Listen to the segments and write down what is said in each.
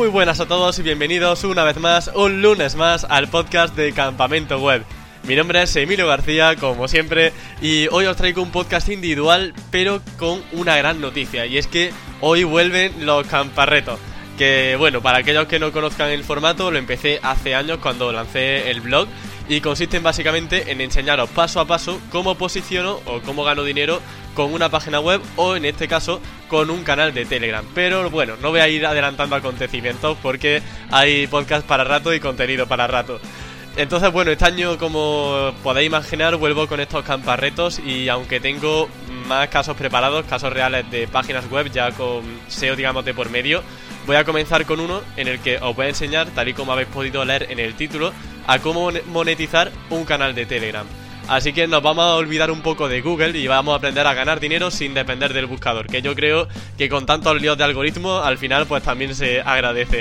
Muy buenas a todos y bienvenidos una vez más, un lunes más, al podcast de Campamento Web. Mi nombre es Emilio García, como siempre, y hoy os traigo un podcast individual, pero con una gran noticia, y es que hoy vuelven los camparretos. Que bueno, para aquellos que no conozcan el formato, lo empecé hace años cuando lancé el blog y consisten básicamente en enseñaros paso a paso cómo posiciono o cómo gano dinero con una página web o en este caso con un canal de Telegram. Pero bueno, no voy a ir adelantando acontecimientos porque hay podcast para rato y contenido para rato. Entonces, bueno, este año, como podéis imaginar, vuelvo con estos camparretos y aunque tengo más casos preparados, casos reales de páginas web ya con SEO, digamos, de por medio, voy a comenzar con uno en el que os voy a enseñar, tal y como habéis podido leer en el título, a cómo monetizar un canal de Telegram. Así que nos vamos a olvidar un poco de Google y vamos a aprender a ganar dinero sin depender del buscador, que yo creo que con tantos líos de algoritmo al final pues también se agradece.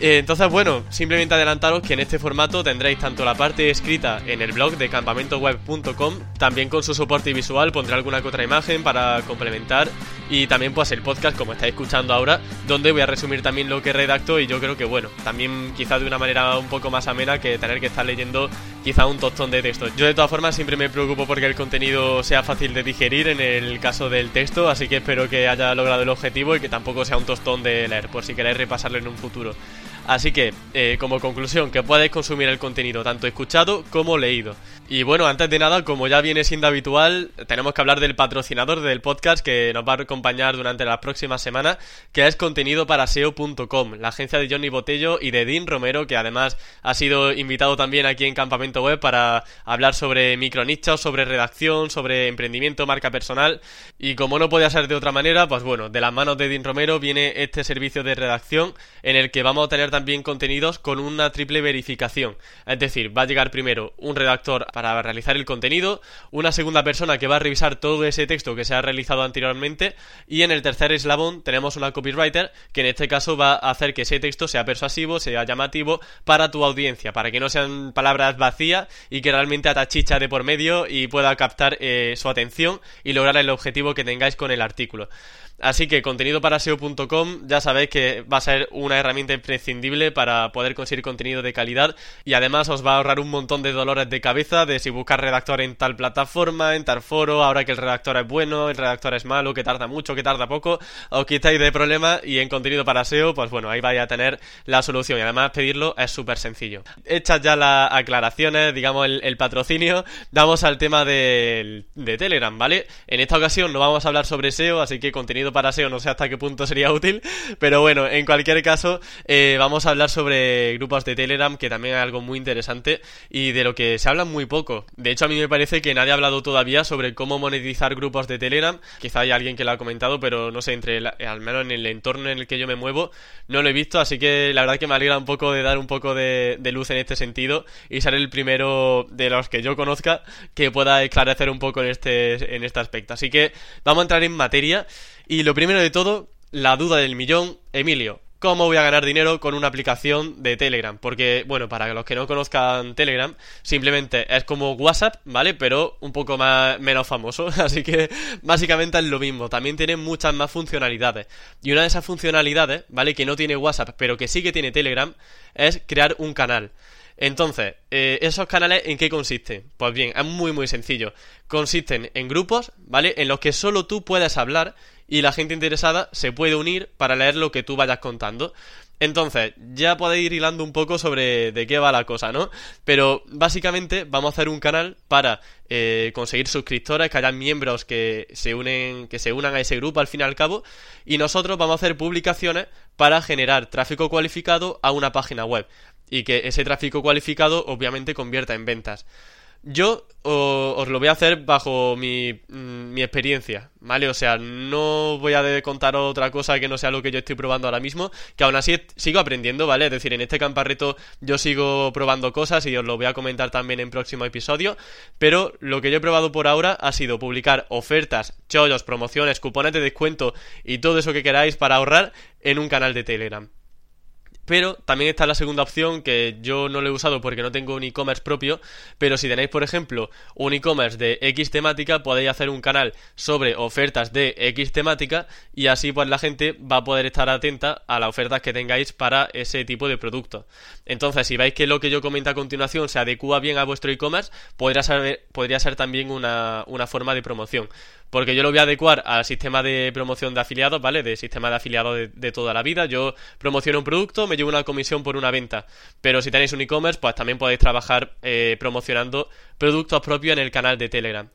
Eh, entonces, bueno, simplemente adelantaros que en este formato tendréis tanto la parte escrita en el blog de campamentoweb.com, también con su soporte visual, pondré alguna que otra imagen para complementar, y también pues el podcast como estáis escuchando ahora, donde voy a resumir también lo que redacto y yo creo que bueno, también quizás de una manera un poco más amena que tener que estar leyendo quizá un tostón de texto. Yo de todas formas siempre me preocupo porque el contenido sea fácil de digerir en el caso del texto, así que espero que haya logrado el objetivo y que tampoco sea un tostón de leer, por si queréis repasarlo en un futuro. Así que, eh, como conclusión, que podéis consumir el contenido tanto escuchado como leído. Y bueno, antes de nada, como ya viene siendo habitual, tenemos que hablar del patrocinador del podcast que nos va a acompañar durante las próximas semanas, que es contenido para SEO.com, la agencia de Johnny Botello y de Dean Romero, que además ha sido invitado también aquí en Campamento Web para hablar sobre micronichos, sobre redacción, sobre emprendimiento, marca personal. Y como no podía ser de otra manera, pues bueno, de las manos de Dean Romero viene este servicio de redacción en el que vamos a tener también contenidos con una triple verificación. Es decir, va a llegar primero un redactor para realizar el contenido, una segunda persona que va a revisar todo ese texto que se ha realizado anteriormente y en el tercer eslabón tenemos una copywriter que en este caso va a hacer que ese texto sea persuasivo, sea llamativo para tu audiencia, para que no sean palabras vacías y que realmente atachicha de por medio y pueda captar eh, su atención y lograr el objetivo que tengáis con el artículo. Así que contenido para SEO.com ya sabéis que va a ser una herramienta imprescindible para poder conseguir contenido de calidad y además os va a ahorrar un montón de dolores de cabeza de si buscar redactor en tal plataforma, en tal foro, ahora que el redactor es bueno, el redactor es malo, que tarda mucho, que tarda poco, os quitáis de problema y en contenido para SEO, pues bueno, ahí vais a tener la solución y además pedirlo es súper sencillo. Hechas ya las aclaraciones, digamos el, patrocinio, vamos al tema de, de Telegram, ¿vale? En esta ocasión no vamos a hablar sobre SEO, así que contenido para SEO, no sé hasta qué punto sería útil, pero bueno, en cualquier caso, eh, vamos a hablar sobre grupos de Telegram, que también es algo muy interesante y de lo que se habla muy poco. De hecho, a mí me parece que nadie ha hablado todavía sobre cómo monetizar grupos de Telegram. Quizá hay alguien que lo ha comentado, pero no sé, entre al menos en el entorno en el que yo me muevo, no lo he visto, así que la verdad que me alegra un poco de dar un poco de, de luz en este sentido y ser el primero de los que yo conozca que pueda esclarecer un poco en este, en este aspecto. Así que vamos a entrar en materia. Y lo primero de todo, la duda del millón, Emilio. ¿Cómo voy a ganar dinero con una aplicación de Telegram? Porque, bueno, para los que no conozcan Telegram, simplemente es como WhatsApp, ¿vale? Pero un poco más menos famoso. Así que básicamente es lo mismo. También tiene muchas más funcionalidades. Y una de esas funcionalidades, ¿vale? Que no tiene WhatsApp, pero que sí que tiene Telegram, es crear un canal. Entonces, eh, ¿esos canales en qué consisten? Pues bien, es muy muy sencillo. Consisten en grupos, ¿vale? En los que solo tú puedes hablar y la gente interesada se puede unir para leer lo que tú vayas contando. Entonces, ya podéis ir hilando un poco sobre de qué va la cosa, ¿no? Pero básicamente vamos a hacer un canal para eh, conseguir suscriptores, que haya miembros que se unen, que se unan a ese grupo al fin y al cabo, y nosotros vamos a hacer publicaciones para generar tráfico cualificado a una página web y que ese tráfico cualificado obviamente convierta en ventas. Yo os lo voy a hacer bajo mi, mm, mi, experiencia, ¿vale? O sea, no voy a contar otra cosa que no sea lo que yo estoy probando ahora mismo, que aún así sigo aprendiendo, ¿vale? Es decir, en este camparreto yo sigo probando cosas y os lo voy a comentar también en próximo episodio, pero lo que yo he probado por ahora ha sido publicar ofertas, chollos, promociones, cupones de descuento y todo eso que queráis para ahorrar en un canal de Telegram. Pero también está la segunda opción que yo no lo he usado porque no tengo un e-commerce propio, pero si tenéis por ejemplo un e-commerce de X temática podéis hacer un canal sobre ofertas de X temática y así pues la gente va a poder estar atenta a las ofertas que tengáis para ese tipo de producto. Entonces si veis que lo que yo comento a continuación se adecua bien a vuestro e-commerce, podría ser, podría ser también una, una forma de promoción porque yo lo voy a adecuar al sistema de promoción de afiliados, ¿vale? De sistema de afiliados de, toda la vida. Yo promociono un producto, me llevo una comisión por una venta. Pero si tenéis un e-commerce, pues también podéis trabajar eh, promocionando productos propios en el canal de Telegram.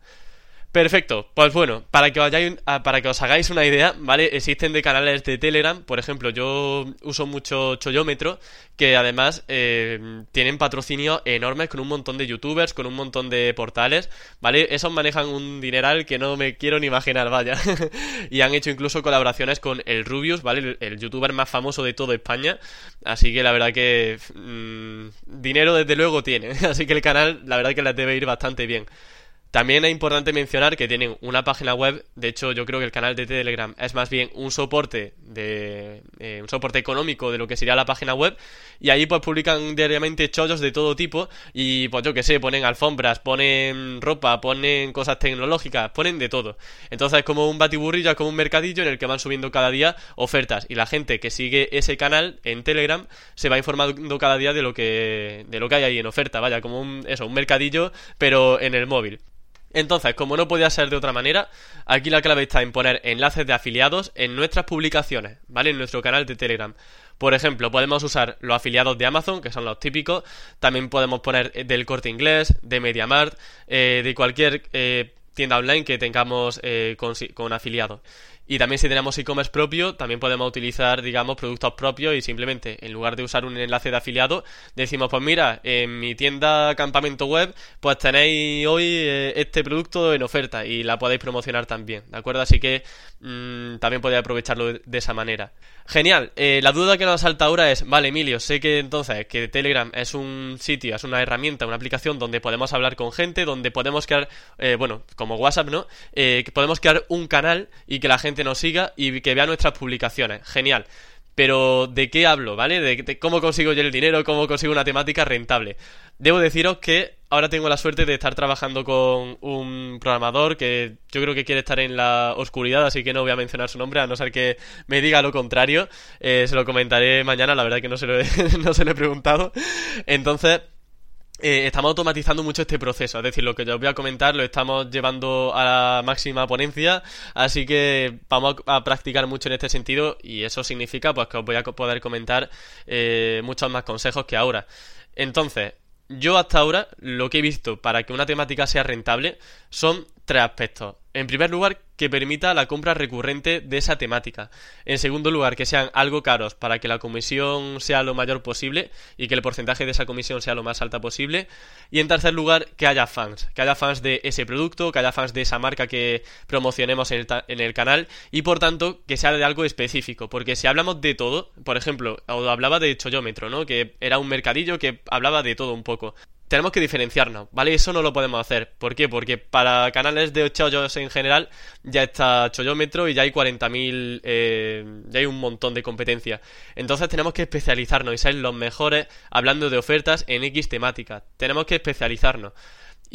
Perfecto, pues bueno, para que, os ah, para que os hagáis una idea, ¿vale? Existen de canales de Telegram, por ejemplo, yo uso mucho Choyómetro, que además eh, tienen patrocinios enormes con un montón de youtubers, con un montón de portales, ¿vale? Esos manejan un dineral que no me quiero ni imaginar, vaya. y han hecho incluso colaboraciones con el Rubius, ¿vale? El, youtuber más famoso de toda España, así que la verdad que mm, dinero desde luego tiene, así que el canal la verdad que les debe ir bastante bien. También es importante mencionar que tienen una página web, de hecho yo creo que el canal de Telegram es más bien un soporte de eh, un soporte económico de lo que sería la página web y ahí pues publican diariamente chollos de todo tipo y pues yo que sé, ponen alfombras, ponen ropa, ponen cosas tecnológicas, ponen de todo. Entonces es como un batiburrillo, es como un mercadillo en el que van subiendo cada día ofertas y la gente que sigue ese canal en Telegram se va informando cada día de lo que de lo que hay ahí en oferta, vaya, como un eso, un mercadillo pero en el móvil. Entonces, como no podía ser de otra manera, aquí la clave está en poner enlaces de afiliados en nuestras publicaciones, ¿vale? En nuestro canal de Telegram. Por ejemplo, podemos usar los afiliados de Amazon, que son los típicos. También podemos poner del corte inglés, de MediaMart, eh, de cualquier eh, tienda online que tengamos eh, con afiliados. Y también si tenemos e-commerce propio, también podemos utilizar, digamos, productos propios y simplemente, en lugar de usar un enlace de afiliado, decimos, pues mira, en mi tienda campamento web, pues tenéis hoy eh, este producto en oferta y la podéis promocionar también, ¿de acuerdo? Así que mmm, también podéis aprovecharlo de esa manera. Genial, eh, la duda que nos salta ahora es, vale Emilio, sé que entonces que Telegram es un sitio, es una herramienta, una aplicación donde podemos hablar con gente, donde podemos crear, eh, bueno, como WhatsApp, ¿no? que podemos crear un canal y que la gente nos siga y que vea nuestras publicaciones. Genial. Pero ¿de qué hablo, vale? De, cómo consigo yo el dinero, cómo consigo una temática rentable. Debo deciros que ahora tengo la suerte de estar trabajando con un programador que yo creo que quiere estar en la oscuridad, así que no voy a mencionar su nombre, a no ser que me diga lo contrario. Eh, se lo comentaré mañana, la verdad que no se lo no se lo he preguntado. Entonces, eh, estamos automatizando mucho este proceso, es decir, lo que yo os voy a comentar lo estamos llevando a la máxima ponencia, así que vamos a, practicar mucho en este sentido y eso significa pues que os voy a poder comentar eh, muchos más consejos que ahora. Entonces, yo hasta ahora lo que he visto para que una temática sea rentable son tres aspectos. En primer lugar, que permita la compra recurrente de esa temática. En segundo lugar, que sean algo caros para que la comisión sea lo mayor posible y que el porcentaje de esa comisión sea lo más alta posible. Y en tercer lugar, que haya fans, que haya fans de ese producto, que haya fans de esa marca que promocionemos en el, canal y por tanto que sea de algo específico. Porque si hablamos de todo, por ejemplo, hablaba de Choyómetro, ¿no? Que era un mercadillo que hablaba de todo un poco tenemos que diferenciarnos, ¿vale? Eso no lo podemos hacer. ¿Por qué? Porque para canales de chollos en general ya está Chollómetro y ya hay 40.000, eh, ya hay un montón de competencia. Entonces tenemos que especializarnos y ser los mejores hablando de ofertas en X temáticas. Tenemos que especializarnos.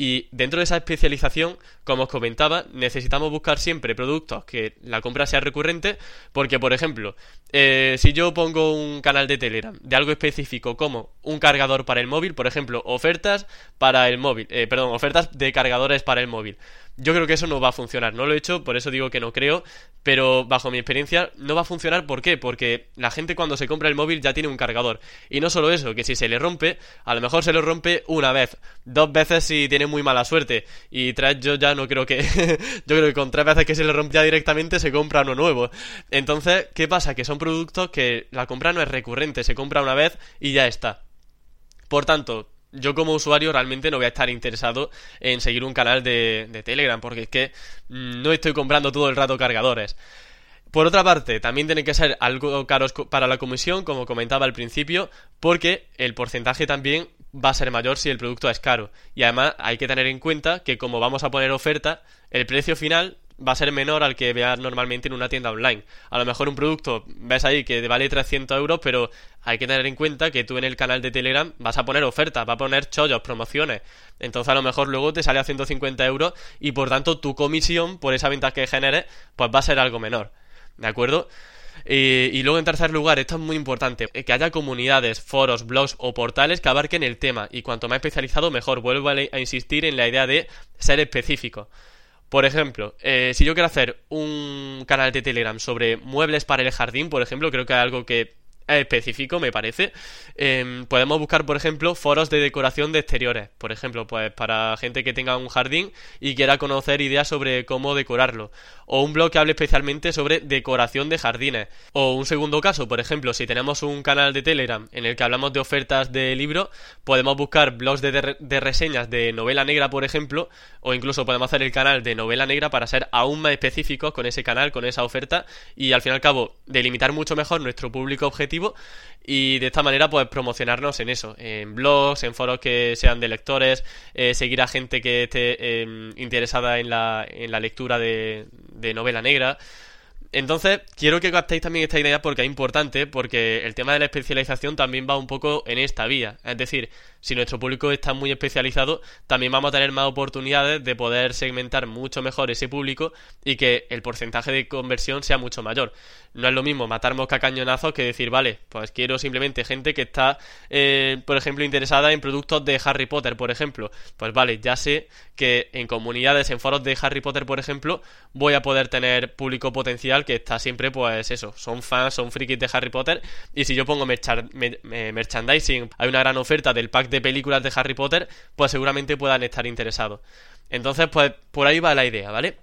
Y dentro de esa especialización, como os comentaba, necesitamos buscar siempre productos que la compra sea recurrente, porque, por ejemplo, eh, si yo pongo un canal de Telegram de algo específico como un cargador para el móvil, por ejemplo, ofertas para el móvil, eh, perdón, ofertas de cargadores para el móvil, yo creo que eso no va a funcionar. No lo he hecho, por eso digo que no creo, pero bajo mi experiencia no va a funcionar. ¿Por qué? Porque la gente cuando se compra el móvil ya tiene un cargador. Y no solo eso, que si se le rompe, a lo mejor se lo rompe una vez, dos veces si tiene muy mala suerte. Y tres yo ya no creo que... yo creo que con tres veces que se le rompe ya directamente se compra uno nuevo. Entonces, ¿qué pasa? Que son productos que la compra no es recurrente, se compra una vez y ya está. Por tanto, yo como usuario realmente no voy a estar interesado en seguir un canal de, Telegram, porque es que mm, no estoy comprando todo el rato cargadores. Por otra parte, también tienen que ser algo caros para la comisión, como comentaba al principio, porque el porcentaje también va a ser mayor si el producto es caro. Y además hay que tener en cuenta que como vamos a poner oferta, el precio final va a ser menor al que veas normalmente en una tienda online. A lo mejor un producto ves ahí que vale 300 euros, pero hay que tener en cuenta que tú en el canal de Telegram vas a poner ofertas, vas a poner chollos, promociones. Entonces a lo mejor luego te sale a 150 euros y por tanto tu comisión por esa venta que generes pues va a ser algo menor. ¿De acuerdo? y luego en tercer lugar, esto es muy importante, que haya comunidades, foros, blogs o portales que abarquen el tema y cuanto más especializado mejor. Vuelvo a, insistir en la idea de ser específico. Por ejemplo, eh, si yo quiero hacer un canal de Telegram sobre muebles para el jardín, por ejemplo, creo que es algo que específico, me parece. Em, podemos buscar, por ejemplo, foros de decoración de exteriores. Por ejemplo, pues para gente que tenga un jardín y quiera conocer ideas sobre cómo decorarlo. O un blog que hable especialmente sobre decoración de jardines. O un segundo caso, por ejemplo, si tenemos un canal de Telegram en el que hablamos de ofertas de libros, podemos buscar blogs de, de reseñas de novela negra, por ejemplo, o incluso podemos hacer el canal de novela negra para ser aún más específicos con ese canal, con esa oferta, y al fin y al cabo delimitar mucho mejor nuestro público objetivo y de esta manera pues promocionarnos en eso, en blogs, en foros que sean de lectores, eh, seguir a gente que esté em, interesada en la, en la lectura de, de novela negra. Entonces, quiero que captéis también esta idea porque es importante, porque el tema de la especialización también va un poco en esta vía. Es decir, si nuestro público está muy especializado, también vamos a tener más oportunidades de poder segmentar mucho mejor ese público y que el porcentaje de conversión sea mucho mayor. No es lo mismo matar mosca cañonazos que decir, vale, pues quiero simplemente gente que está, eh, por ejemplo, interesada en productos de Harry Potter, por ejemplo. Pues vale, ya sé que en comunidades, en foros de Harry Potter, por ejemplo, voy a poder tener público potencial que está siempre, pues eso, son fans, son frikis de Harry Potter. Y si yo pongo merchandising, hay una gran oferta del pack de películas de Harry Potter, pues seguramente puedan estar interesados. Entonces, pues por ahí va la idea, ¿vale?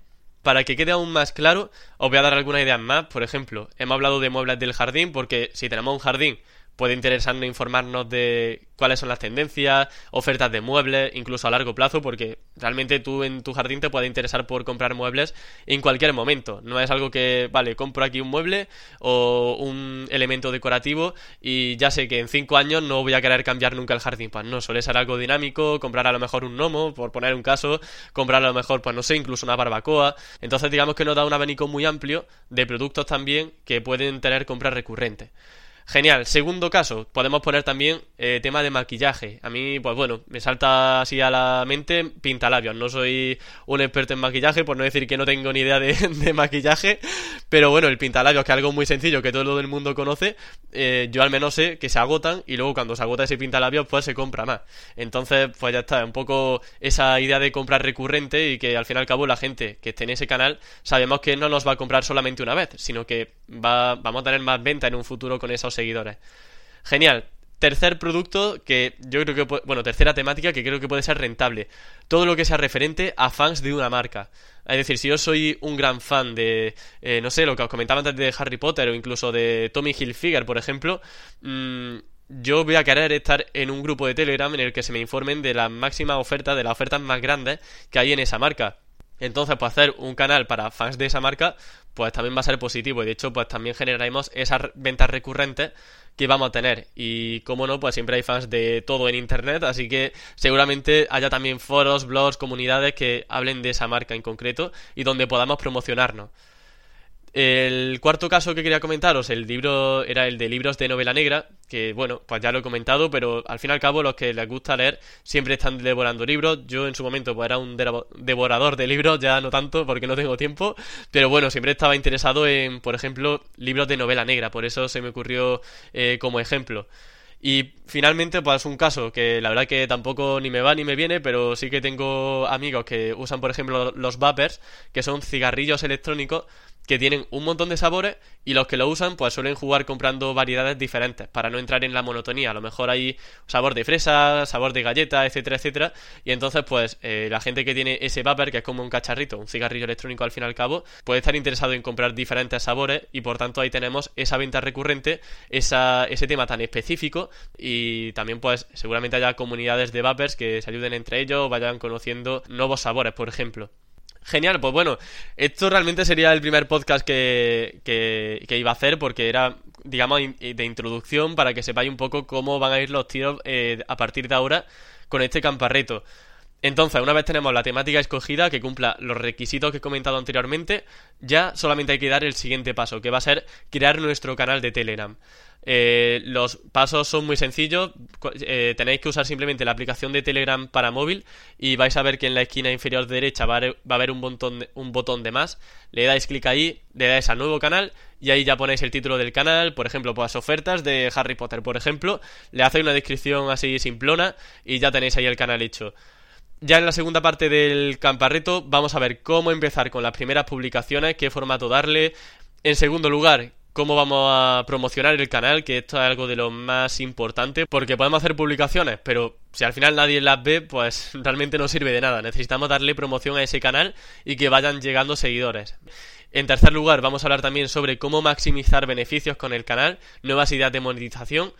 Para que quede aún más claro, os voy a dar algunas ideas más. Por ejemplo, hemos hablado de muebles del jardín, porque si tenemos un jardín puede interesarnos informarnos de cuáles son las tendencias, ofertas de muebles, incluso a largo plazo, porque realmente tú en tu jardín te puede interesar por comprar muebles en cualquier momento. No es algo que, vale, compro aquí un mueble o un elemento decorativo y ya sé que en cinco años no voy a querer cambiar nunca el jardín. Pues no, suele ser algo dinámico, comprar a lo mejor un gnomo, por poner un caso, comprar a lo mejor, pues no sé, incluso una barbacoa. Entonces digamos que nos da un abanico muy amplio de productos también que pueden tener compras recurrentes. Genial. Segundo caso, podemos poner también eh, tema de maquillaje. A mí, pues bueno, me salta así a la mente pintalabios. No soy un experto en maquillaje, por no decir que no tengo ni idea de, maquillaje. Pero bueno, el pintalabios, que es algo muy sencillo que todo el mundo conoce, eh, yo al menos sé que se agotan y luego cuando se agota ese pintalabios, pues se compra más. Entonces, pues ya está, un poco esa idea de comprar recurrente y que al fin y al cabo la gente que esté en ese canal sabemos que no nos va a comprar solamente una vez, sino que va, vamos a tener más venta en un futuro con esos seguidores. Genial. Tercer producto que yo creo que, bueno, tercera temática que creo que puede ser rentable. Todo lo que sea referente a fans de una marca. Es decir, si yo soy un gran fan de, eh, no sé, lo que os comentaba antes de Harry Potter o incluso de Tommy Hilfiger, por ejemplo, mm, yo voy a querer estar en un grupo de Telegram en el que se me informen de las máximas ofertas, de las ofertas más grandes que hay en esa marca. Entonces, pues hacer un canal para fans de esa marca, pues también va a ser positivo. Y de hecho, pues también generaremos esas ventas recurrentes que vamos a tener. Y como no, pues siempre hay fans de todo en internet, así que seguramente haya también foros, blogs, comunidades que hablen de esa marca en concreto y donde podamos promocionarnos. El cuarto caso que quería comentaros, el libro era el de libros de novela negra, que bueno, pues ya lo he comentado, pero al fin y al cabo los que les gusta leer siempre están devorando libros. Yo en su momento pues era un devorador de libros, ya no tanto porque no tengo tiempo, pero bueno, siempre estaba interesado en, por ejemplo, libros de novela negra, por eso se me ocurrió eh, como ejemplo. Y finalmente, pues un caso que la verdad que tampoco ni me va ni me viene, pero sí que tengo amigos que usan, por ejemplo, los vapers, que son cigarrillos electrónicos que tienen un montón de sabores y los que lo usan pues suelen jugar comprando variedades diferentes para no entrar en la monotonía. A lo mejor hay sabor de fresa, sabor de galleta, etcétera, etcétera. Y entonces pues eh, la gente que tiene ese vapor, que es como un cacharrito, un cigarrillo electrónico al fin y al cabo, puede estar interesado en comprar diferentes sabores y por tanto ahí tenemos esa venta recurrente, esa, ese tema tan específico y también pues seguramente haya comunidades de vapers que se ayuden entre ellos, vayan conociendo nuevos sabores, por ejemplo. Genial, pues bueno, esto realmente sería el primer podcast que, que, iba a hacer porque era, digamos, de introducción para que sepáis un poco cómo van a ir los tiros eh, a partir de ahora con este camparreto. Entonces, una vez tenemos la temática escogida que cumpla los requisitos que he comentado anteriormente, ya solamente hay que dar el siguiente paso, que va a ser crear nuestro canal de Telegram. Eh, los pasos son muy sencillos. Eh, tenéis que usar simplemente la aplicación de Telegram para móvil y vais a ver que en la esquina inferior derecha va a haber, un, botón de, más. Le dais clic ahí, le dais al nuevo canal y ahí ya ponéis el título del canal. Por ejemplo, pues ofertas de Harry Potter, por ejemplo. Le hacéis una descripción así simplona y ya tenéis ahí el canal hecho. Ya en la segunda parte del camparreto vamos a ver cómo empezar con las primeras publicaciones, qué formato darle. En segundo lugar, cómo vamos a promocionar el canal, que esto es algo de lo más importante, porque podemos hacer publicaciones, pero si al final nadie las ve, pues realmente no sirve de nada. Necesitamos darle promoción a ese canal y que vayan llegando seguidores. En tercer lugar, vamos a hablar también sobre cómo maximizar beneficios con el canal, nuevas ideas de monetización.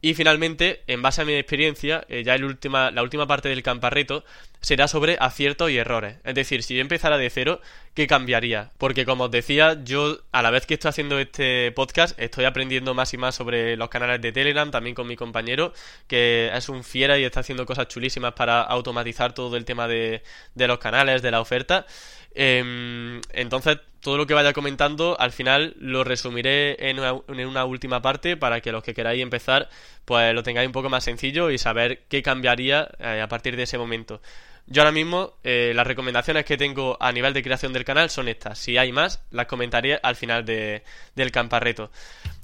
Y finalmente, en base a mi experiencia, eh, ya el última, la última parte del camparreto será sobre aciertos y errores. Es decir, si yo empezara de cero, ¿qué cambiaría? Porque como os decía, yo a la vez que estoy haciendo este podcast, estoy aprendiendo más y más sobre los canales de Telegram, también con mi compañero, que es un fiera y está haciendo cosas chulísimas para automatizar todo el tema de, de los canales, de la oferta. Em, entonces, todo lo que vaya comentando, al final lo resumiré en una, última parte para que los que queráis empezar, pues lo tengáis un poco más sencillo y saber qué cambiaría eh, a partir de ese momento. Yo ahora mismo eh, las recomendaciones que tengo a nivel de creación del canal son estas. Si hay más, las comentaré al final de, del camparreto.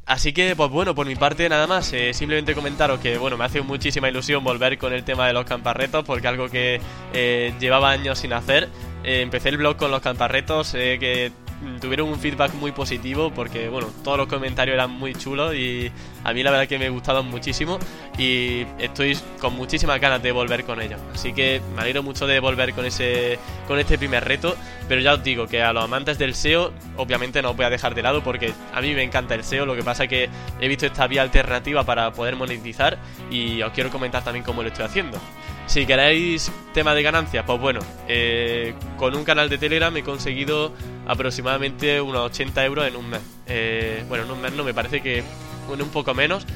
Así que, pues bueno, por mi parte nada más. Eh, simplemente comentaros que, bueno, me hace muchísima ilusión volver con el tema de los camparretos, porque algo que llevaba años sin hacer. Empecé el blog con los camparretos, que tuvieron un feedback muy positivo porque, bueno, todos los comentarios eran muy chulos y a mí la verdad que me gustaron muchísimo y estoy con muchísimas ganas de volver con ellos. Así que me alegro mucho de volver con ese con este primer reto, pero ya os digo que a los amantes del SEO obviamente no os voy a dejar de lado porque a mí me encanta el SEO, lo que pasa es que he visto esta vía alternativa para poder monetizar y os quiero comentar también cómo lo estoy haciendo. Si queréis tema de ganancias, pues bueno, eh, con un canal de Telegram he conseguido aproximadamente unos 80 euros en un mes. Eh, bueno, en un mes no, me parece que un poco menos.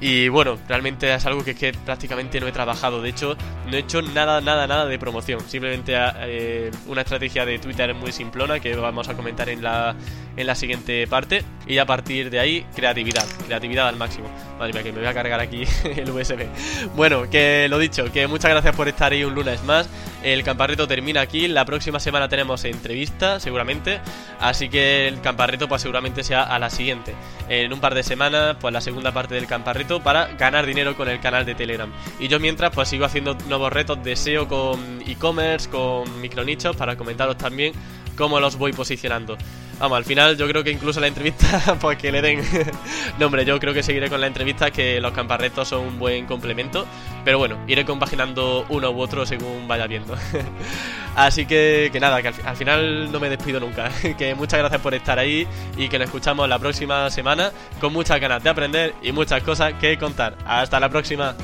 Y bueno, realmente es algo que, que prácticamente no he trabajado. De hecho, no he hecho nada, nada, nada de promoción. Simplemente eh, una estrategia de Twitter muy simplona que vamos a comentar en la, en la siguiente parte. Y a partir de ahí, creatividad. Creatividad al máximo. Madre mía, que me voy a cargar aquí el USB. Bueno, que lo dicho, que muchas gracias por estar ahí un lunes más. El camparreto termina aquí. La próxima semana tenemos entrevista, seguramente. Así que el camparreto, pues seguramente sea a la siguiente. En un par de semanas, pues la segunda parte del camparreto para ganar dinero con el canal de Telegram. Y yo mientras, pues sigo haciendo nuevos retos de SEO con e-commerce, con micronichos, para comentaros también cómo los voy posicionando. Vamos, al final yo creo que incluso la entrevista, pues que le den. no, hombre, yo creo que seguiré con la entrevista, que los camparretos son un buen complemento. Pero bueno, iré compaginando uno u otro según vaya viendo. Así que, que nada, que al, final no me despido nunca. que muchas gracias por estar ahí y que nos escuchamos la próxima semana con muchas ganas de aprender y muchas cosas que contar. Hasta la próxima.